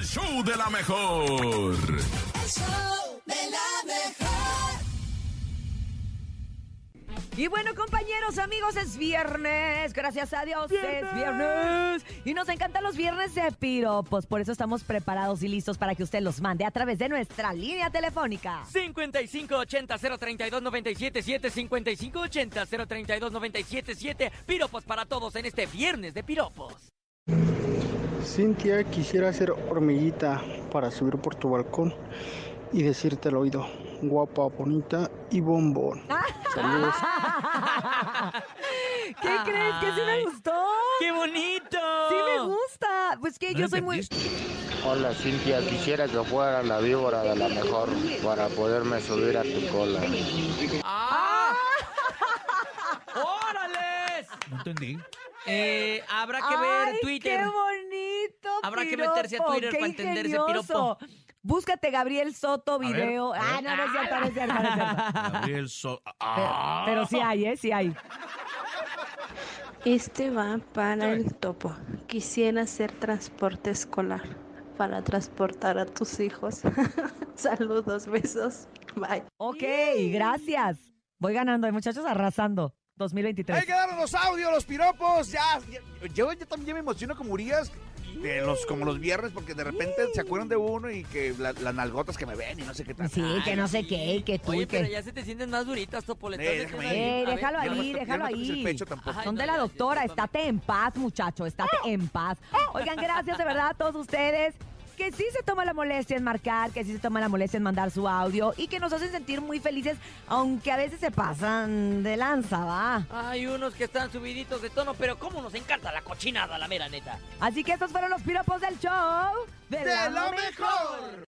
el show de la mejor. El show de la mejor. Y bueno, compañeros, amigos, es viernes. Gracias a Dios es viernes. Y nos encantan los viernes de piropos. Por eso estamos preparados y listos para que usted los mande a través de nuestra línea telefónica. 5580-032-977, 5580-032-977. Piropos para todos en este viernes de piropos. Cintia, quisiera ser hormiguita para subir por tu balcón y decirte al oído, guapa, bonita y bombón. Saludos. ¿Qué crees? ¿Que sí me gustó? ¡Qué bonito! Sí me gusta. Pues que yo soy muy... Hola Cintia, quisiera que fuera la víbora de la mejor para poderme subir a tu cola. ¡Ah! ¡Órales! No entendí. Eh, habrá que ver ¡Ay, Twitter. qué Habrá que meterse a Twitter para entender ese piropo. Búscate Gabriel Soto video. ah, no, no es cierto, no es cierto, no es cierto. Gabriel So- Pero, Ah. pero sí hay, ¿eh? Sí hay. Este va para el topo. Quisiera hacer transporte escolar para transportar a tus hijos. Saludos, besos. Bye. Ok, gracias. Voy ganando, hay muchachos arrasando. 2023. Hay que darnos los audios, los piropos. Ya, ya- yo, yo también me emociono como Urias. De los, como los viernes, porque de repente se acuerdan de uno y que la- las nalgotas que me ven y no sé qué tal. Sí, que no sé qué, y que tú, Oye, y que... pero ya se te sienten más duritas, Topoletas. Eh, déjame A ver, déjalo Ya no me ahí, ya déjalo no me toques el ahí. pecho tampoco. Ay, Son no, de la ya, doctora, discúlpame. estate en paz, muchacho, estate en paz. Oigan, gracias de verdad a todos ustedes que sí se toma la molestia en marcar, que sí se toma la molestia en mandar su audio y que nos hacen sentir muy felices, aunque a veces se pasan de lanza, va. Hay unos que están subiditos de tono, pero cómo nos encanta la cochinada, la mera neta. Así que estos fueron los piropos del show ¡De lo mejor!